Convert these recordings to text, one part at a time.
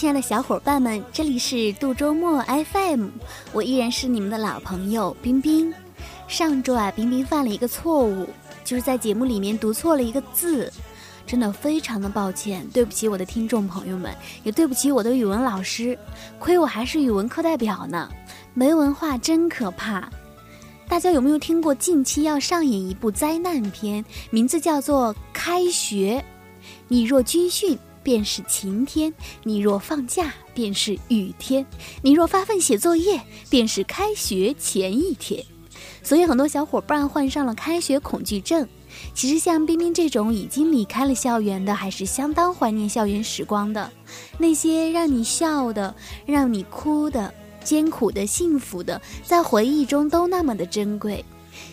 亲爱的小伙伴们，这里是度周末 FM，我依然是你们的老朋友冰冰。上周啊，冰冰犯了一个错误，就是在节目里面读错了一个字，真的非常的抱歉，对不起我的听众朋友们，也对不起我的语文老师，亏我还是语文课代表呢，没文化真可怕。大家有没有听过近期要上演一部灾难片，名字叫做《开学》？你若军训。便是晴天，你若放假便是雨天，你若发奋写作业便是开学前一天。所以很多小伙伴患上了开学恐惧症。其实像冰冰这种已经离开了校园的，还是相当怀念校园时光的。那些让你笑的、让你哭的、艰苦的、幸福的，在回忆中都那么的珍贵。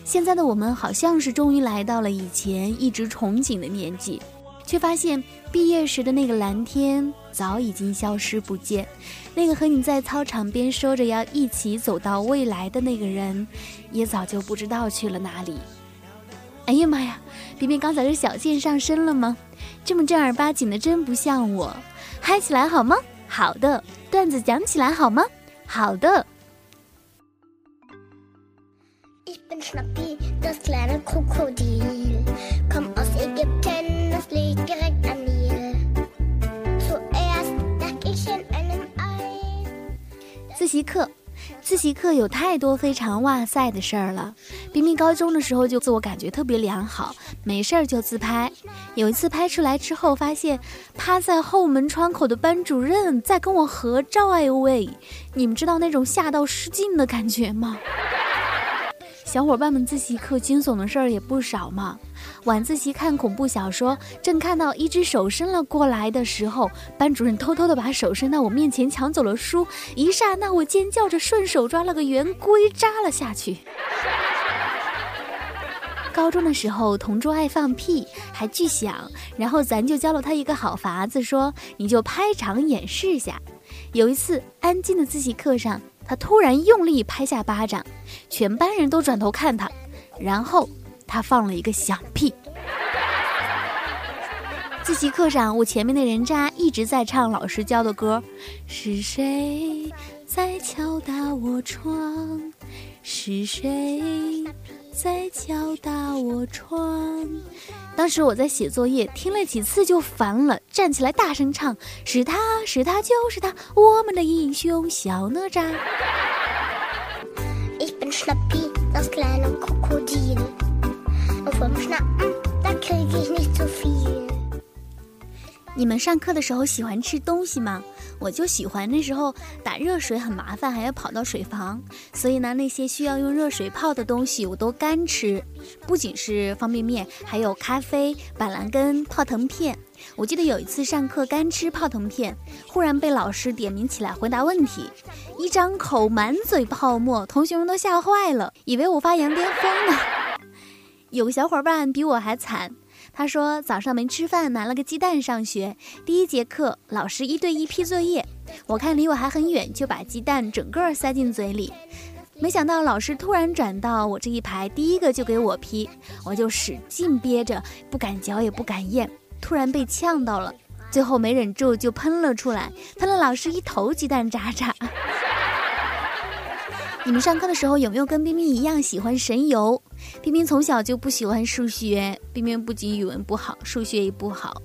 现在的我们好像是终于来到了以前一直憧憬的年纪。却发现毕业时的那个蓝天早已经消失不见，那个和你在操场边说着要一起走到未来的那个人，也早就不知道去了哪里。哎呀妈呀，冰冰刚才是小箭上身了吗？这么正儿八经的真不像我，嗨起来好吗？好的，段子讲起来好吗？好的。自习课，自习课有太多非常哇塞的事儿了。冰冰高中的时候就自我感觉特别良好，没事儿就自拍。有一次拍出来之后，发现趴在后门窗口的班主任在跟我合照。哎呦喂，你们知道那种吓到失禁的感觉吗？小伙伴们，自习课惊悚的事儿也不少嘛。晚自习看恐怖小说，正看到一只手伸了过来的时候，班主任偷偷的把手伸到我面前抢走了书，一刹那我尖叫着顺手抓了个圆规扎了下去。高中的时候，同桌爱放屁，还巨响，然后咱就教了他一个好法子，说你就拍掌演示一下。有一次安静的自习课上，他突然用力拍下巴掌，全班人都转头看他，然后。他放了一个响屁。自习课上，我前面的人渣一直在唱老师教的歌。是谁在敲打我窗？是谁在敲打我窗？当时我在写作业，听了几次就烦了，站起来大声唱：是他是他就是他，我们的英雄小哪吒。你们上课的时候喜欢吃东西吗？我就喜欢那时候打热水很麻烦，还要跑到水房，所以呢，那些需要用热水泡的东西我都干吃。不仅是方便面，还有咖啡、板蓝根、泡腾片。我记得有一次上课干吃泡腾片，忽然被老师点名起来回答问题，一张口满嘴泡沫，同学们都吓坏了，以为我发羊癫疯呢。有个小伙伴比我还惨，他说早上没吃饭，拿了个鸡蛋上学。第一节课，老师一对一批作业，我看离我还很远，就把鸡蛋整个塞进嘴里。没想到老师突然转到我这一排，第一个就给我批，我就使劲憋着，不敢嚼也不敢咽。突然被呛到了，最后没忍住就喷了出来，喷了老师一头鸡蛋渣渣。你们上课的时候有没有跟冰冰一样喜欢神游？冰冰从小就不喜欢数学，冰冰不仅语文不好，数学也不好。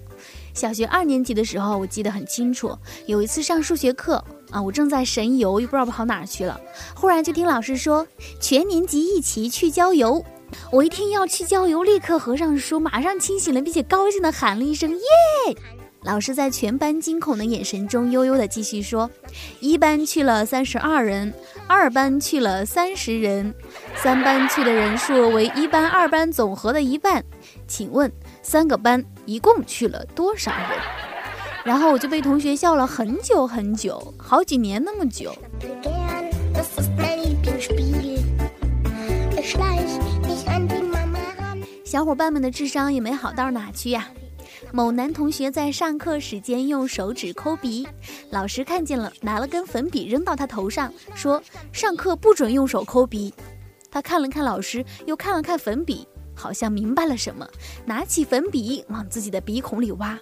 小学二年级的时候，我记得很清楚，有一次上数学课啊，我正在神游，又不知道跑哪去了，忽然就听老师说全年级一起去郊游。我一听要去郊游，立刻合上书，马上清醒了，并且高兴地喊了一声耶。老师在全班惊恐的眼神中，悠悠地继续说：“一班去了三十二人，二班去了三十人，三班去的人数为一班、二班总和的一半。请问三个班一共去了多少人？”然后我就被同学笑了很久很久，好几年那么久。小伙伴们的智商也没好到哪去呀。某男同学在上课时间用手指抠鼻，老师看见了，拿了根粉笔扔到他头上，说：“上课不准用手抠鼻。”他看了看老师，又看了看粉笔，好像明白了什么，拿起粉笔往自己的鼻孔里挖。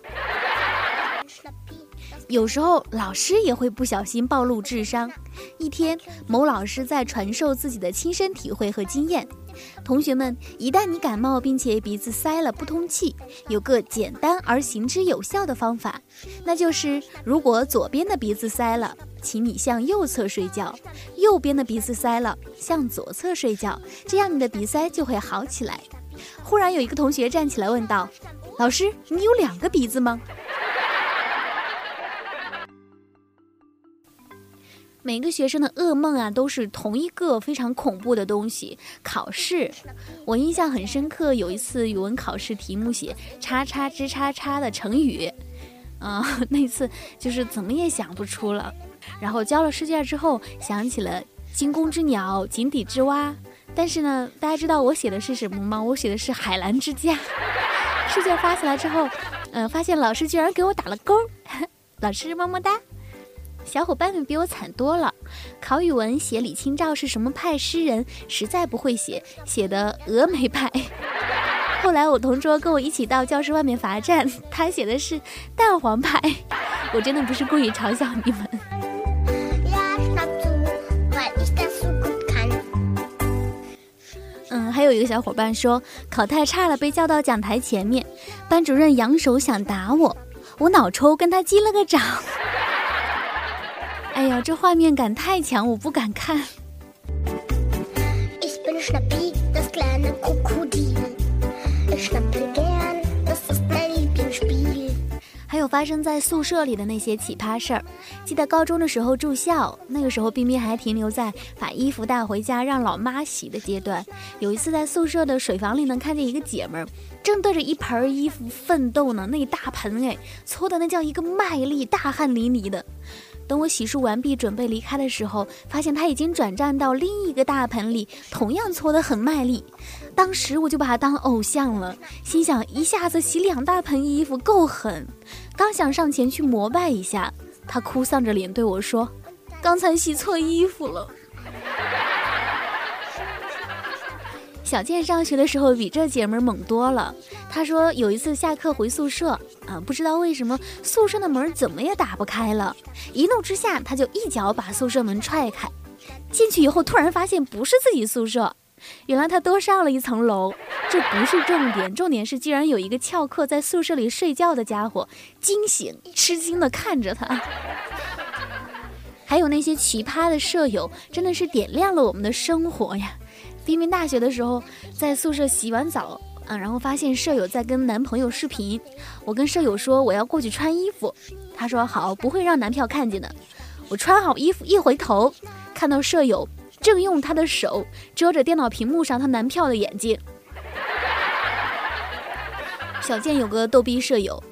有时候老师也会不小心暴露智商。一天，某老师在传授自己的亲身体会和经验：同学们，一旦你感冒并且鼻子塞了不通气，有个简单而行之有效的方法，那就是如果左边的鼻子塞了，请你向右侧睡觉；右边的鼻子塞了，向左侧睡觉，这样你的鼻塞就会好起来。忽然有一个同学站起来问道：“老师，你有两个鼻子吗？”每个学生的噩梦啊，都是同一个非常恐怖的东西——考试。我印象很深刻，有一次语文考试题目写“叉叉之叉叉”的成语，啊，那次就是怎么也想不出了。然后交了试卷之后，想起了“惊弓之鸟，井底之蛙”，但是呢，大家知道我写的是什么吗？我写的是“海澜之家”。试卷发下来之后，嗯，发现老师居然给我打了勾，老师么么哒。小伙伴们比我惨多了，考语文写李清照是什么派诗人，实在不会写，写的峨眉派。后来我同桌跟我一起到教室外面罚站，他写的是蛋黄派。我真的不是故意嘲笑你们。嗯，还有一个小伙伴说考太差了，被叫到讲台前面，班主任扬手想打我，我脑抽跟他击了个掌。哎呀，这画面感太强，我不敢看。还有发生在宿舍里的那些奇葩事儿。记得高中的时候住校，那个时候冰冰还停留在把衣服带回家让老妈洗的阶段。有一次在宿舍的水房里能看见一个姐们儿正对着一盆衣服奋斗呢，那一大盆哎，搓的那叫一个卖力，大汗淋漓的。等我洗漱完毕，准备离开的时候，发现他已经转战到另一个大盆里，同样搓得很卖力。当时我就把他当偶像了，心想一下子洗两大盆衣服够狠。刚想上前去膜拜一下，他哭丧着脸对我说：“刚才洗错衣服了。”小健上学的时候比这姐们猛多了。他说有一次下课回宿舍，啊，不知道为什么宿舍的门怎么也打不开了，一怒之下他就一脚把宿舍门踹开。进去以后突然发现不是自己宿舍，原来他多上了一层楼。这不是重点，重点是竟然有一个翘课在宿舍里睡觉的家伙惊醒，吃惊的看着他。还有那些奇葩的舍友，真的是点亮了我们的生活呀。冰冰大学的时候，在宿舍洗完澡，啊，然后发现舍友在跟男朋友视频。我跟舍友说我要过去穿衣服，他说好，不会让男票看见的。我穿好衣服一回头，看到舍友正用他的手遮着电脑屏幕上他男票的眼睛。小健有个逗逼舍友，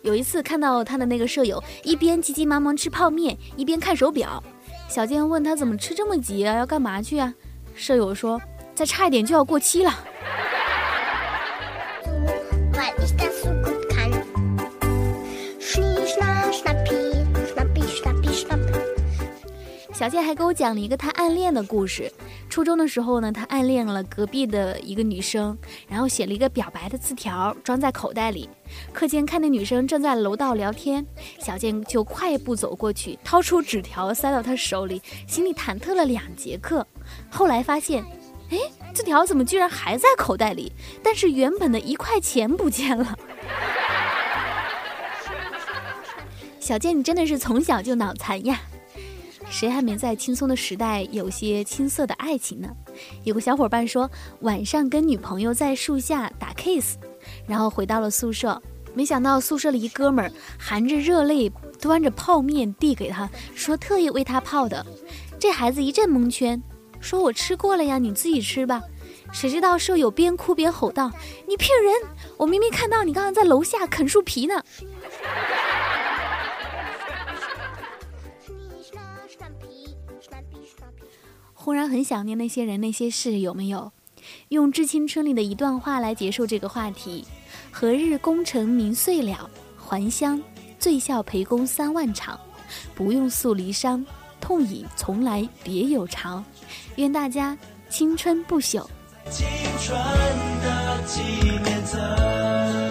有一次看到他的那个舍友一边急急忙忙吃泡面，一边看手表。小健问他怎么吃这么急啊？要干嘛去啊？舍友说。再差一点就要过期了。小健还给我讲了一个他暗恋的故事。初中的时候呢，他暗恋了隔壁的一个女生，然后写了一个表白的字条，装在口袋里。课间看那女生正在楼道聊天，小健就快步走过去，掏出纸条塞到她手里，心里忐忑了两节课。后来发现。哎，字条怎么居然还在口袋里？但是原本的一块钱不见了。小健，你真的是从小就脑残呀！谁还没在轻松的时代有些青涩的爱情呢？有个小伙伴说，晚上跟女朋友在树下打 kiss，然后回到了宿舍，没想到宿舍里一哥们儿含着热泪端着泡面递给他，说特意为他泡的。这孩子一阵蒙圈。说我吃过了呀，你自己吃吧。谁知道舍友边哭边吼道：“你骗人！我明明看到你刚刚在楼下啃树皮呢。”忽然很想念那些人那些事，有没有？用《致青春》里的一段话来结束这个话题：何日功成名遂了，还乡醉笑陪公三万场，不用诉离殇。痛饮从来别有巢，愿大家青春不朽。青春的纪念册。